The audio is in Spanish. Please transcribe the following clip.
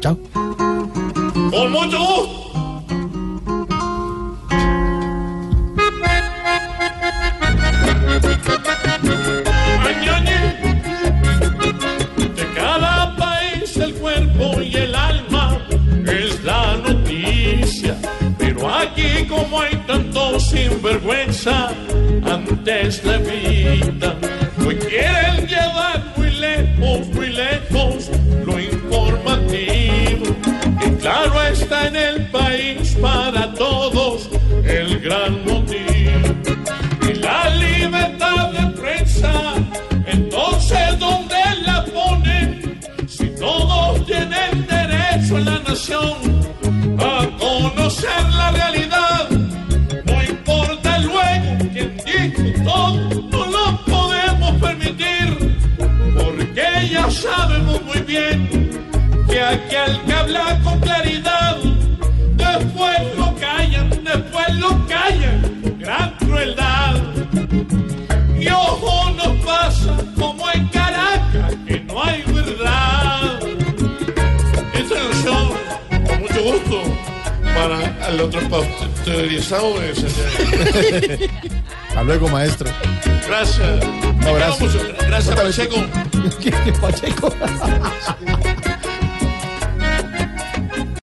Chao. Con mucho gusto. De cada país el cuerpo y el alma es la noticia. Pero aquí como hay tanto sinvergüenza, antes la vida, en el país para todos el gran motivo. Y la libertad de prensa, entonces ¿dónde la ponen? Si todos tienen derecho en la nación a conocer la realidad, no importa luego quién todo, no lo podemos permitir, porque ya sabemos muy bien que aquel que habla mucho gusto, para el otro pasteurizado de. Hasta luego, maestro. Gracias. Un abrazo. Gracias, Pacheco. ¿Qué, qué Pacheco?